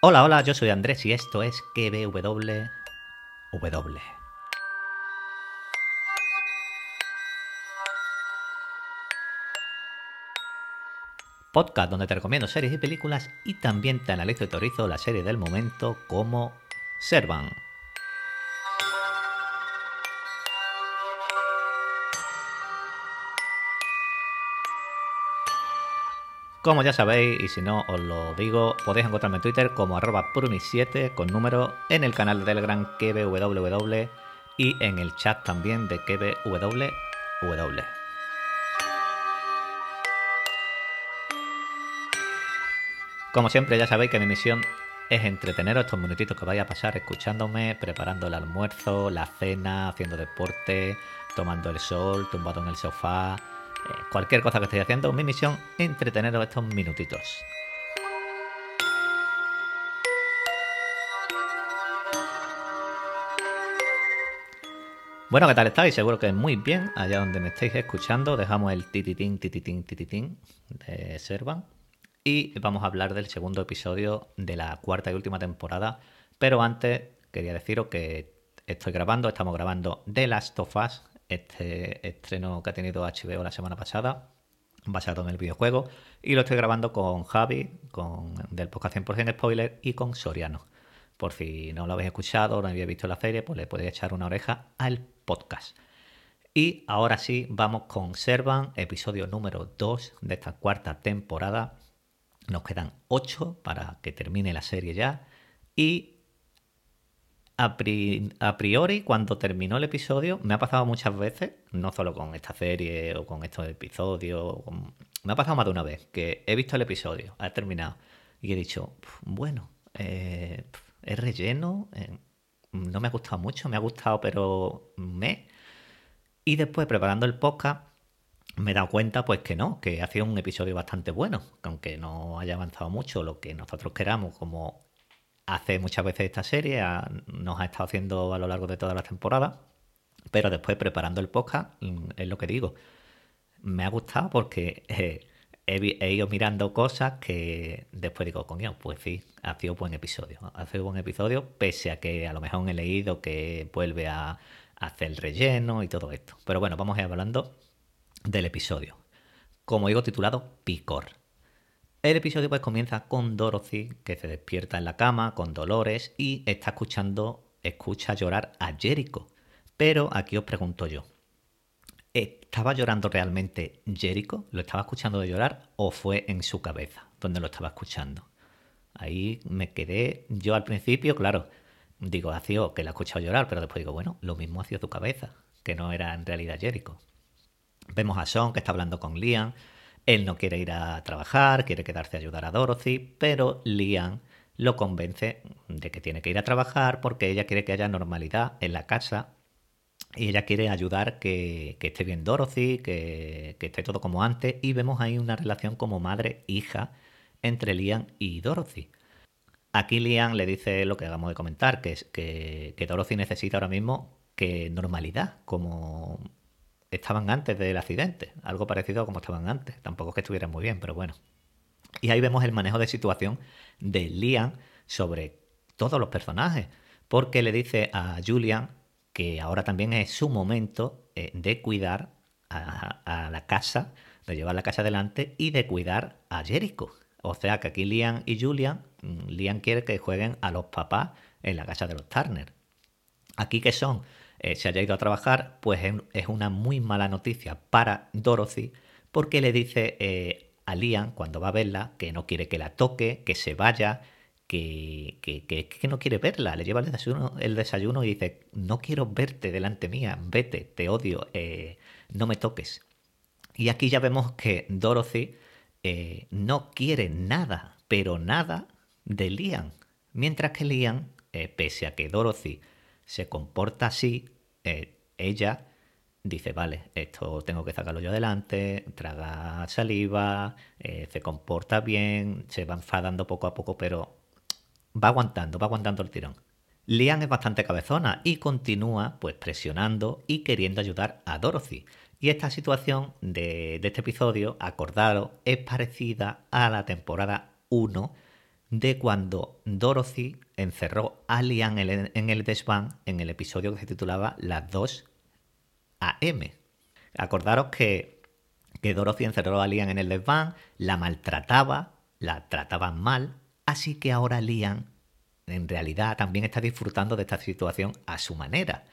Hola, hola, yo soy Andrés y esto es KBW. Podcast donde te recomiendo series y películas y también te analizo y teorizo la serie del momento como Servan. Como ya sabéis, y si no os lo digo, podéis encontrarme en Twitter como arroba 7 con número, en el canal de Telegram KBWW y en el chat también de KBWW. Como siempre, ya sabéis que mi misión es entreteneros estos minutitos que vais a pasar escuchándome, preparando el almuerzo, la cena, haciendo deporte, tomando el sol, tumbado en el sofá, cualquier cosa que estéis haciendo, mi misión, entreteneros estos minutitos. Bueno, ¿qué tal estáis? Seguro que muy bien, allá donde me estéis escuchando. Dejamos el tititín, tititín, tititín de Servan. Y vamos a hablar del segundo episodio de la cuarta y última temporada. Pero antes quería deciros que estoy grabando, estamos grabando The Last of Us, este estreno que ha tenido HBO la semana pasada, basado en el videojuego, y lo estoy grabando con Javi, con del podcast 100% Spoiler, y con Soriano. Por si no lo habéis escuchado o no habéis visto la serie, pues le podéis echar una oreja al podcast. Y ahora sí, vamos con Servan, episodio número 2 de esta cuarta temporada. Nos quedan 8 para que termine la serie ya. Y a, priori, cuando terminó el episodio, me ha pasado muchas veces, no solo con esta serie o con estos episodios, me ha pasado más de una vez, que he visto el episodio, ha terminado, y he dicho, bueno, eh, es relleno, eh, no me ha gustado mucho, me ha gustado, pero me. Y después, preparando el podcast, me he dado cuenta, pues que no, que ha sido un episodio bastante bueno, aunque no haya avanzado mucho lo que nosotros queramos como hace muchas veces esta serie, nos ha estado haciendo a lo largo de toda la temporada, pero después preparando el podcast, mm, es lo que digo, me ha gustado porque eh, he, ido mirando cosas que después digo, coño, pues sí, ha sido buen episodio, ha sido buen episodio, pese a que a lo mejor he leído que vuelve a, hacer el relleno y todo esto. Pero bueno, vamos a ir hablando del episodio. Como digo, titulado Picor. El episodio pues comienza con Dorothy que se despierta en la cama con dolores y está escuchando, escucha llorar a Jericho. Pero aquí os pregunto yo, ¿estaba llorando realmente Jericho? ¿Lo estaba escuchando de llorar o fue en su cabeza donde lo estaba escuchando? Ahí me quedé yo al principio, claro, digo, ha sido que la ha escuchado llorar, pero después digo, bueno, lo mismo ha sido cabeza, que no era en realidad Jericho. Vemos a Sean que está hablando con Liam él no quiere ir a trabajar, quiere quedarse a ayudar a Dorothy, pero Liam lo convence de que tiene que ir a trabajar porque ella quiere que haya normalidad en la casa y ella quiere ayudar que, esté bien Dorothy, que, esté todo como antes y vemos ahí una relación como madre-hija entre Liam y Dorothy. Aquí Liam le dice lo que hagamos de comentar, que es que Dorothy necesita ahora mismo que normalidad, como estaban antes del accidente, algo parecido a como estaban antes. Tampoco es que estuvieran muy bien, pero bueno. Y ahí vemos el manejo de situación de Liam sobre todos los personajes, porque le dice a Julian que ahora también es su momento eh, de cuidar a, la casa, de llevar la casa adelante y de cuidar a Jericho. O sea que aquí Liam y Julian, mm, Liam quiere que jueguen a los papás en la casa de los Turner. Aquí que son eh, se haya ido a trabajar, pues es una muy mala noticia para Dorothy porque le dice eh, a Liam cuando va a verla que no quiere que la toque, que se vaya, que, que, no quiere verla. Le lleva el desayuno, el desayuno y dice, no quiero verte delante mía, vete, te odio, eh, no me toques. Y aquí ya vemos que Dorothy no quiere nada, pero nada de Liam. Mientras que Liam, pese a que Dorothy se comporta así, eh, ella dice, vale, esto tengo que sacarlo yo adelante, traga saliva, eh, se comporta bien, se va enfadando poco a poco, pero va aguantando, va aguantando el tirón. Lian es bastante cabezona y continúa pues presionando y queriendo ayudar a Dorothy. Y esta situación de, de este episodio, acordado, es parecida a la temporada 1 de cuando Dorothy encerró a Lian en el desván en el episodio que se titulaba Las 2 AM. Acordaros que, que Dorothy encerró a Lian en el desván, la maltrataba, la trataban mal, así que ahora Lian en realidad también está disfrutando de esta situación a su manera.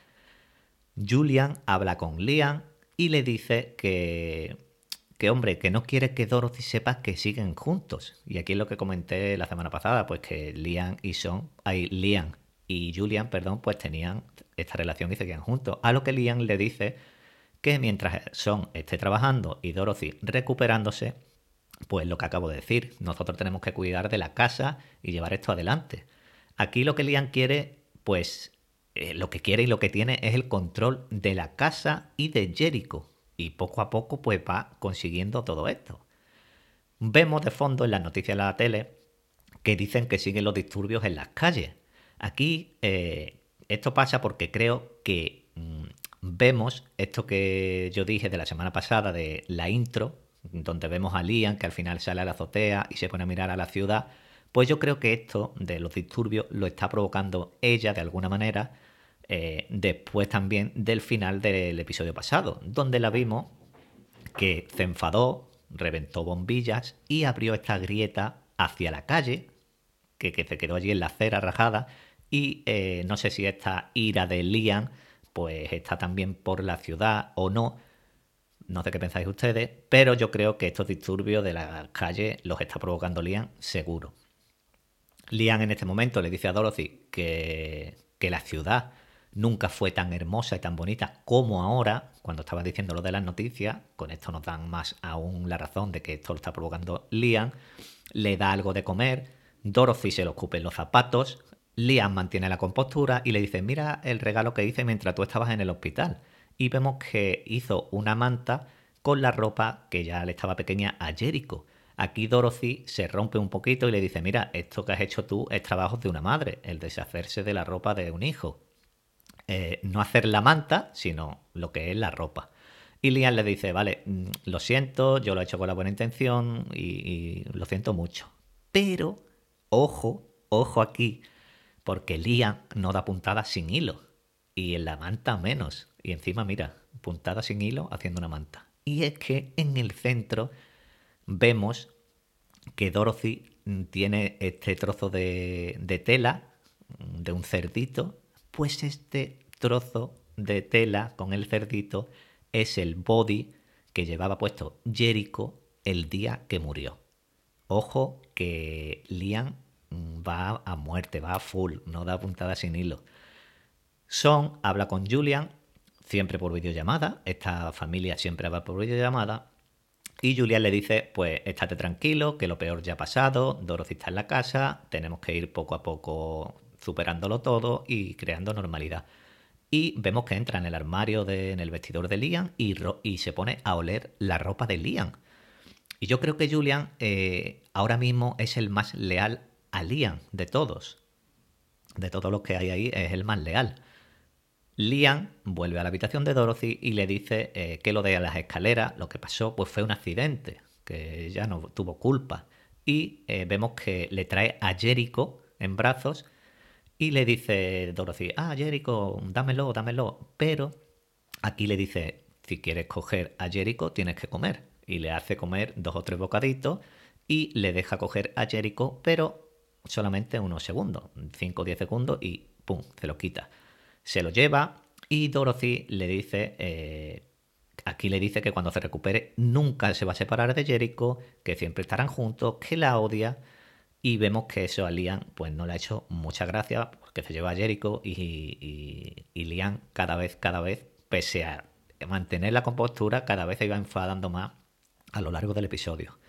Julian habla con Lian y le dice que, que hombre, que no quiere que Dorothy sepa que siguen juntos. Y aquí es lo que comenté la semana pasada, pues que Liam y Son, ay, Liam y Julian, perdón, pues tenían esta relación y seguían juntos. A lo que Liam le dice que mientras Son esté trabajando y Dorothy recuperándose, pues lo que acabo de decir, nosotros tenemos que cuidar de la casa y llevar esto adelante. Aquí lo que Liam quiere, pues eh, lo que quiere y lo que tiene es el control de la casa y de Jericho y poco a poco pues va consiguiendo todo esto. Vemos de fondo en las noticias de la tele que dicen que siguen los disturbios en las calles. Aquí eh, esto pasa porque creo que mm, vemos esto que yo dije de la semana pasada de la intro, donde vemos a Liam que al final sale a la azotea y se pone a mirar a la ciudad. Pues yo creo que esto de los disturbios lo está provocando ella de alguna manera eh, después también del final del episodio pasado, donde la vimos que se enfadó, reventó bombillas y abrió esta grieta hacia la calle, que, se quedó allí en la acera rajada, y eh, no sé si esta ira de Liam pues está también por la ciudad o no, no sé qué pensáis ustedes, pero yo creo que estos disturbios de la calle los está provocando Liam seguro. Liam en este momento le dice a Dorothy que, que la ciudad nunca fue tan hermosa y tan bonita como ahora, cuando estaba diciendo lo de las noticias, con esto nos dan más aún la razón de que esto lo está provocando Liam, le da algo de comer, Dorothy se lo escupe en los zapatos, Liam mantiene la compostura y le dice, mira el regalo que hice mientras tú estabas en el hospital. Y vemos que hizo una manta con la ropa que ya le estaba pequeña a Jericho. Aquí Dorothy se rompe un poquito y le dice, mira, esto que has hecho tú es trabajo de una madre, el deshacerse de la ropa de un hijo. Eh, no hacer la manta, sino lo que es la ropa. Y Liam le dice, vale, mm, lo siento, yo lo he hecho con la buena intención y, lo siento mucho. Pero, ojo, ojo aquí, porque Liam no da puntada sin hilo. Y en la manta menos. Y encima, mira, puntada sin hilo haciendo una manta. Y es que en el centro vemos que Dorothy tiene este trozo de tela de un cerdito pues este trozo de tela con el cerdito es el body que llevaba puesto Jericho el día que murió. Ojo que Liam va a muerte, va a full, no da puntada sin hilo. Son habla con Julian, siempre por videollamada, esta familia siempre va por videollamada, y Julian le dice, pues estate tranquilo, que lo peor ya ha pasado, Dorothy está en la casa, tenemos que ir poco a poco superándolo todo y creando normalidad. Y vemos que entra en el armario, de, en el vestidor de Liam y, se pone a oler la ropa de Liam. Y yo creo que Julian eh, ahora mismo es el más leal a Liam de todos. De todos los que hay ahí, es el más leal. Liam vuelve a la habitación de Dorothy y le dice eh, que lo de las escaleras, lo que pasó, pues fue un accidente, que ya no tuvo culpa. Y eh, vemos que le trae a Jericho en brazos y le dice Dorothy, ah, Jericho, dámelo, dámelo. Pero aquí le dice, si quieres coger a Jericho, tienes que comer. Y le hace comer dos o tres bocaditos y le deja coger a Jericho, pero solamente unos segundos, 5 o 10 segundos y ¡pum! se lo quita. Se lo lleva y Dorothy le dice, eh, aquí le dice que cuando se recupere nunca se va a separar de Jericho, que siempre estarán juntos, que la odia y vemos que eso a Liam pues no le ha hecho mucha gracia porque se lleva a Jericho y, y, Liam cada vez, cada vez, pese a mantener la compostura, cada vez se iba enfadando más a lo largo del episodio.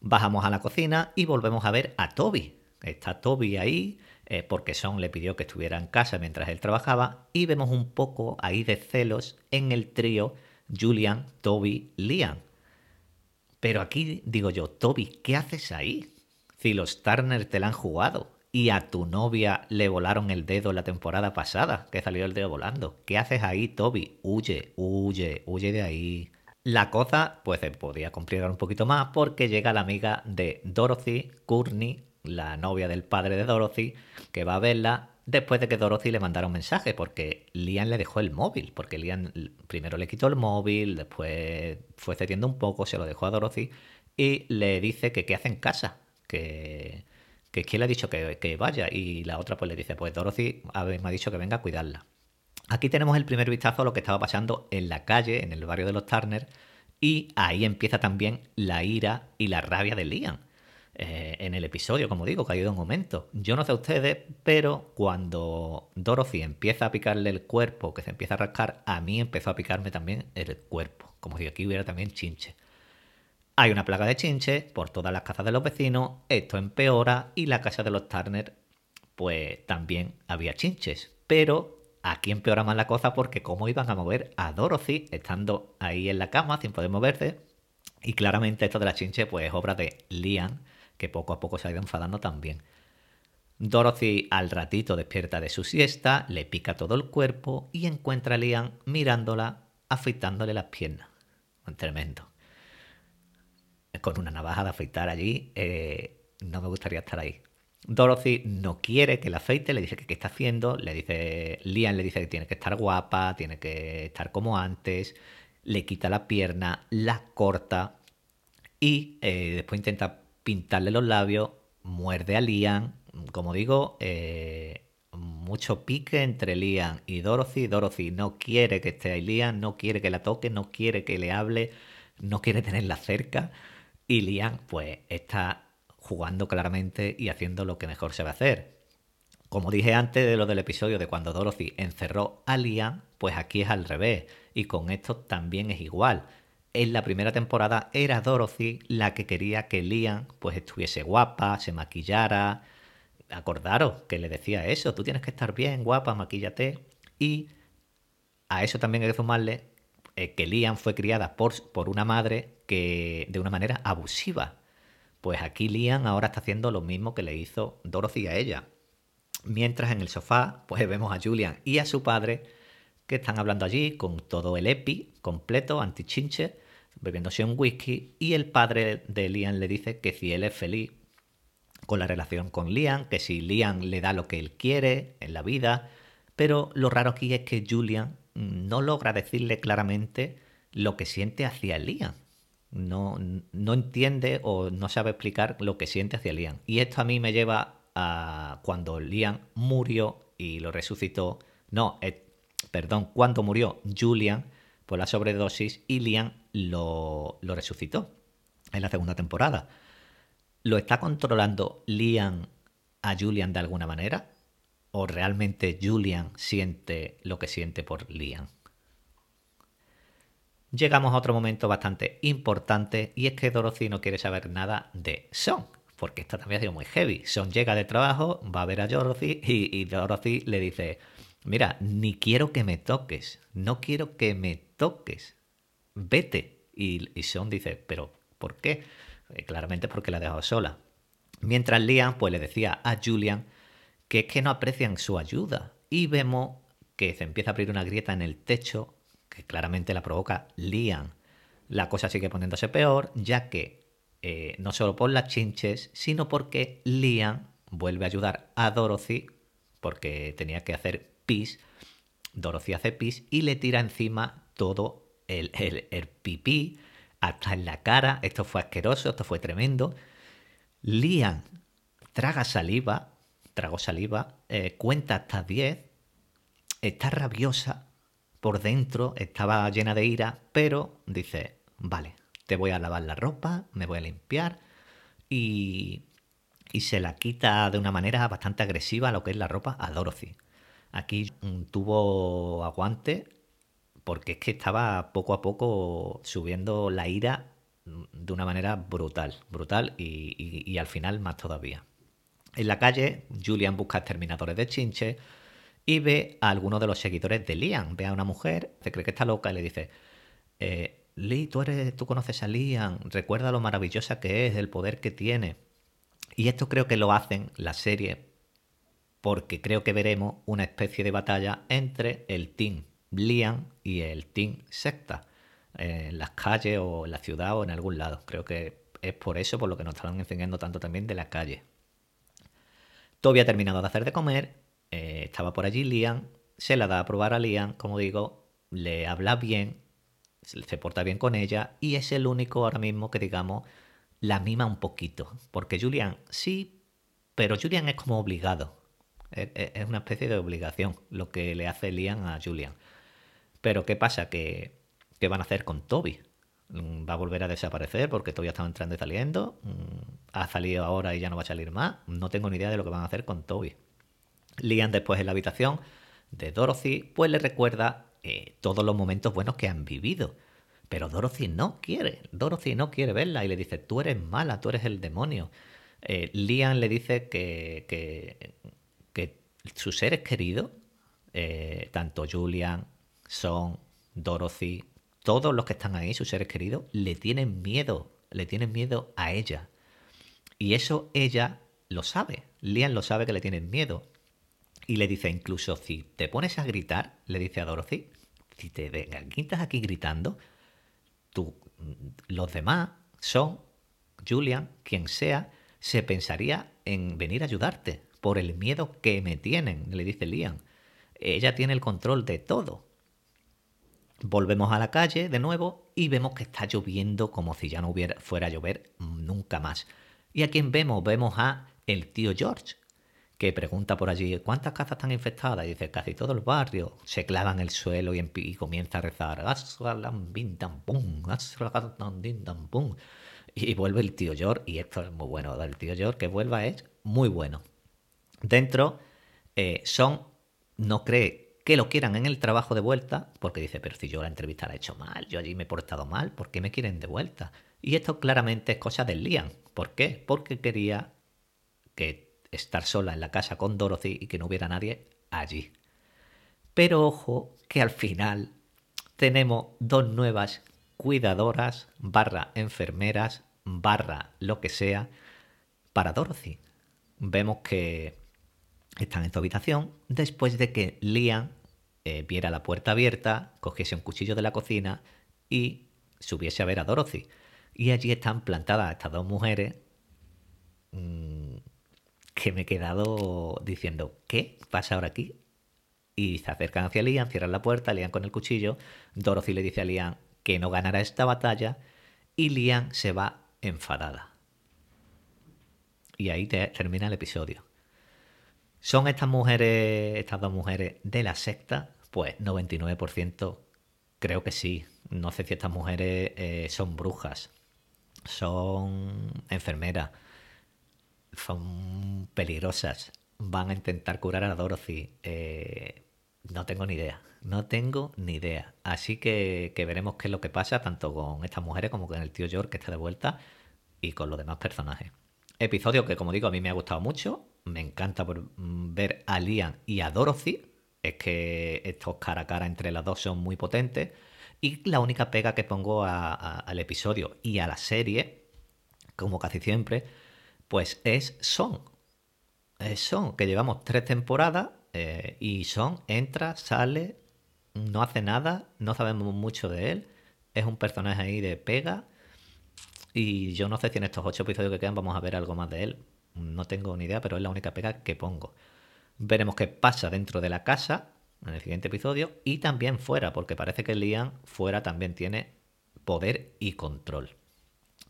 Bajamos a la cocina y volvemos a ver a Toby. Está Toby ahí eh, porque Son le pidió que estuviera en casa mientras él trabajaba y vemos un poco ahí de celos en el trío Julian, Toby, Liam. Pero aquí digo yo, Toby, ¿qué haces ahí? Si los Turner te la han jugado y a tu novia le volaron el dedo la temporada pasada, que salió el dedo volando. ¿Qué haces ahí, Toby? Huye, huye, huye de ahí. La cosa, pues se podía complicar un poquito más porque llega la amiga de Dorothy, Courtney, la novia del padre de Dorothy, que va a verla después de que Dorothy le mandara un mensaje, porque Liam le dejó el móvil, porque Liam primero le quitó el móvil, después fue cediendo un poco, se lo dejó a Dorothy y le dice que qué hace en casa, que, que quién le ha dicho que, vaya y la otra pues le dice, pues Dorothy me ha dicho que venga a cuidarla. Aquí tenemos el primer vistazo a lo que estaba pasando en la calle, en el barrio de los Turner, y ahí empieza también la ira y la rabia de Liam. Eh, en el episodio, como digo, que ha ido un momento. Yo no sé ustedes, pero cuando Dorothy empieza a picarle el cuerpo, que se empieza a rascar, a mí empezó a picarme también el cuerpo. Como si aquí hubiera también chinche. Hay una plaga de chinche por todas las casas de los vecinos, esto empeora y la casa de los Turner, pues también había chinches. Pero aquí empeora más la cosa porque cómo iban a mover a Dorothy estando ahí en la cama sin poder moverse. Y claramente esto de la chinche pues es obra de Liam, que poco a poco se ha ido enfadando también. Dorothy al ratito despierta de su siesta, le pica todo el cuerpo y encuentra a Liam mirándola, afeitándole las piernas. Tremendo. Con una navaja de afeitar allí, eh, no me gustaría estar ahí. Dorothy no quiere que la afeite, le dice que qué está haciendo, le dice, Liam le dice que tiene que estar guapa, tiene que estar como antes, le quita la pierna, la corta y eh, después intenta pintarle los labios, muerde a Liam. Como digo, eh, mucho pique entre Liam y Dorothy. Dorothy no quiere que esté ahí Liam, no quiere que la toque, no quiere que le hable, no quiere tenerla cerca. Y Liam, pues, está jugando claramente y haciendo lo que mejor se va a hacer. Como dije antes de lo del episodio de cuando Dorothy encerró a Liam, pues aquí es al revés. Y con esto también es igual en la primera temporada era Dorothy la que quería que Liam pues estuviese guapa, se maquillara. Acordaros que le decía eso, tú tienes que estar bien, guapa, maquíllate. Y a eso también hay que sumarle eh, que Liam fue criada por, por una madre que de una manera abusiva. Pues aquí Liam ahora está haciendo lo mismo que le hizo Dorothy a ella. Mientras en el sofá, pues vemos a Julian y a su padre que están hablando allí con todo el EPI completo, antichinche, bebiéndose un whisky y el padre de Liam le dice que si él es feliz con la relación con Liam, que si Liam le da lo que él quiere en la vida, pero lo raro aquí es que Julian no logra decirle claramente lo que siente hacia Liam. No, no entiende o no sabe explicar lo que siente hacia Liam. Y esto a mí me lleva a cuando Liam murió y lo resucitó. No, eh, perdón, cuando murió Julian por la sobredosis y Liam lo, resucitó en la segunda temporada. ¿Lo está controlando Liam a Julian de alguna manera? ¿O realmente Julian siente lo que siente por Liam? Llegamos a otro momento bastante importante y es que Dorothy no quiere saber nada de Son, porque esto también ha sido muy heavy. Son llega de trabajo, va a ver a Dorothy y, Dorothy le dice, mira, ni quiero que me toques, no quiero que me toques, vete. Y, y Sean dice, pero ¿por qué? Eh, claramente porque la ha dejado sola. Mientras Liam pues le decía a Julian que es que no aprecian su ayuda. Y vemos que se empieza a abrir una grieta en el techo que claramente la provoca Liam. La cosa sigue poniéndose peor, ya que eh, no solo por las chinches, sino porque Liam vuelve a ayudar a Dorothy porque tenía que hacer pis. Dorothy hace pis y le tira encima todo el, el, pipí, hasta en la cara. Esto fue asqueroso, esto fue tremendo. Liam traga saliva, trago saliva, eh, cuenta hasta 10, está rabiosa por dentro, estaba llena de ira, pero dice, vale, te voy a lavar la ropa, me voy a limpiar y, y se la quita de una manera bastante agresiva lo que es la ropa a Dorothy. Aquí tuvo aguante porque es que estaba poco a poco subiendo la ira de una manera brutal, brutal y, al final más todavía. En la calle, Julian busca exterminadores de chinche y ve a alguno de los seguidores de Liam. Ve a una mujer, se cree que está loca y le dice, eh, Lee, tú, eres, tú conoces a Liam, recuerda lo maravillosa que es, el poder que tiene. Y esto creo que lo hacen la serie porque creo que veremos una especie de batalla entre el team Liam y el Team Secta en las calles o en la ciudad o en algún lado. Creo que es por eso por lo que nos están enseñando tanto también de la calle. Toby ha terminado de hacer de comer, eh, estaba por allí Liam, se la da a probar a Liam, como digo, le habla bien, se porta bien con ella y es el único ahora mismo que digamos la mima un poquito, porque Julian sí, pero Julian es como obligado, es una especie de obligación lo que le hace Liam a Julian. Pero ¿qué pasa? Que, ¿Qué van a hacer con Toby? Mm, va a volver a desaparecer porque todavía estaba entrando y saliendo. Ha salido ahora y ya no va a salir más. No tengo ni idea de lo que van a hacer con Toby. Liam después en la habitación de Dorothy, pues le recuerda eh, todos los momentos buenos que han vivido. Pero Dorothy no quiere, Dorothy no quiere verla y le dice, tú eres mala, tú eres el demonio. Eh, Liam le dice que, que, que sus seres queridos, eh, tanto Julian, Son, Dorothy, todos los que están ahí, sus seres queridos, le tienen miedo, le tienen miedo a ella. Y eso ella lo sabe, Liam lo sabe que le tienen miedo. Y le dice incluso, si te pones a gritar, le dice a Dorothy, si te estás aquí gritando, tú, los demás son, Julian, quien sea, se pensaría en venir a ayudarte por el miedo que me tienen, le dice Liam. Ella tiene el control de todo. Volvemos a la calle de nuevo y vemos que está lloviendo como si ya no hubiera, fuera a llover nunca más. ¿Y a quién vemos? Vemos a el tío George, que pregunta por allí cuántas casas están infectadas y dice casi todo el barrio se clava en el suelo y, comienza a rezar y vuelve el tío George y esto es muy bueno el tío George que vuelva es muy bueno. Dentro eh, Son no cree que lo quieran en el trabajo de vuelta, porque dice, pero si yo la entrevista la he hecho mal, yo allí me he portado mal, ¿por qué me quieren de vuelta? Y esto claramente es cosa del Liam. ¿Por qué? Porque quería que estar sola en la casa con Dorothy y que no hubiera nadie allí. Pero ojo que al final tenemos dos nuevas cuidadoras, barra enfermeras, barra lo que sea, para Dorothy. Vemos que están en su habitación después de que Liam eh, viera la puerta abierta, cogiese un cuchillo de la cocina y subiese a ver a Dorothy. Y allí están plantadas estas dos mujeres mm, que me he quedado diciendo, ¿qué pasa ahora aquí? Y se acercan hacia Liam, cierran la puerta, Liam con el cuchillo, Dorothy le dice a Liam que no ganará esta batalla y Liam se va enfadada. Y ahí termina el episodio. ¿Son estas mujeres, estas dos mujeres de la secta? Pues 99% creo que sí. No sé si estas mujeres eh, son brujas, son enfermeras, son peligrosas, van a intentar curar a Dorothy. Eh, no tengo ni idea, no tengo ni idea. Así que, que, veremos qué es lo que pasa tanto con estas mujeres como con el tío George que está de vuelta y con los demás personajes. Episodio que, como digo, a mí me ha gustado mucho me encanta mm, ver a Liam y a Dorothy. Es que estos cara a cara entre las dos son muy potentes. Y la única pega que pongo al episodio y a la serie, como casi siempre, pues es Son. Es Son, que llevamos tres temporadas eh, y Son entra, sale, no hace nada, no sabemos mucho de él. Es un personaje ahí de pega. Y yo no sé si en estos ocho episodios que quedan vamos a ver algo más de él. No tengo ni idea, pero es la única pega que pongo. Veremos qué pasa dentro de la casa en el siguiente episodio y también fuera, porque parece que Liam fuera también tiene poder y control.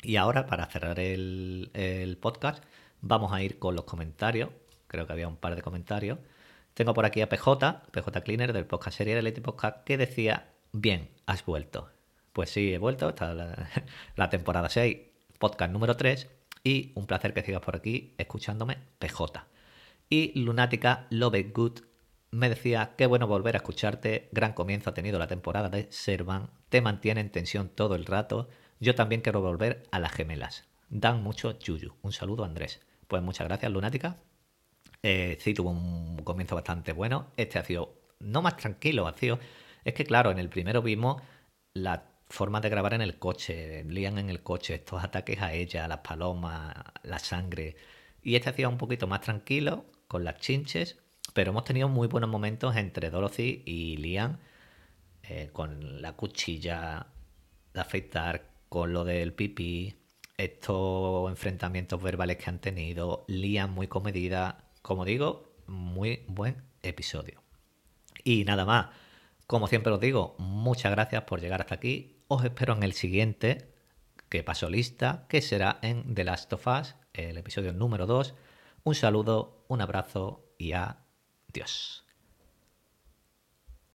Y ahora, para cerrar el, podcast, vamos a ir con los comentarios. Creo que había un par de comentarios. Tengo por aquí a PJ, PJ Cleaner del podcast serie de Leti Podcast, que decía: Bien, has vuelto. Pues sí, he vuelto. Está la, la temporada 6, podcast número 3. Y un placer que sigas por aquí escuchándome, PJ. Y Lunática Love Good me decía, qué bueno volver a escucharte, gran comienzo ha tenido la temporada de Servan, te mantiene en tensión todo el rato, yo también quiero volver a las gemelas. Dan mucho yuyu. Un saludo Andrés. Pues muchas gracias Lunática. Eh, sí, tuvo un comienzo bastante bueno. Este ha sido no más tranquilo, ha sido... Es que claro, en el primero vimos la formas de grabar en el coche, lían en el coche, estos ataques a ella, las palomas, la sangre. Y este hacía un poquito más tranquilo, con las chinches, pero hemos tenido muy buenos momentos entre Dorothy y Liam, eh, con la cuchilla de afeitar, con lo del pipí, estos enfrentamientos verbales que han tenido, Liam muy comedida, como digo, muy buen episodio. Y nada más, como siempre os digo, muchas gracias por llegar hasta aquí. Os espero en el siguiente, que paso lista, que será en The Last of Us, el episodio número 2. Un saludo, un abrazo y adiós.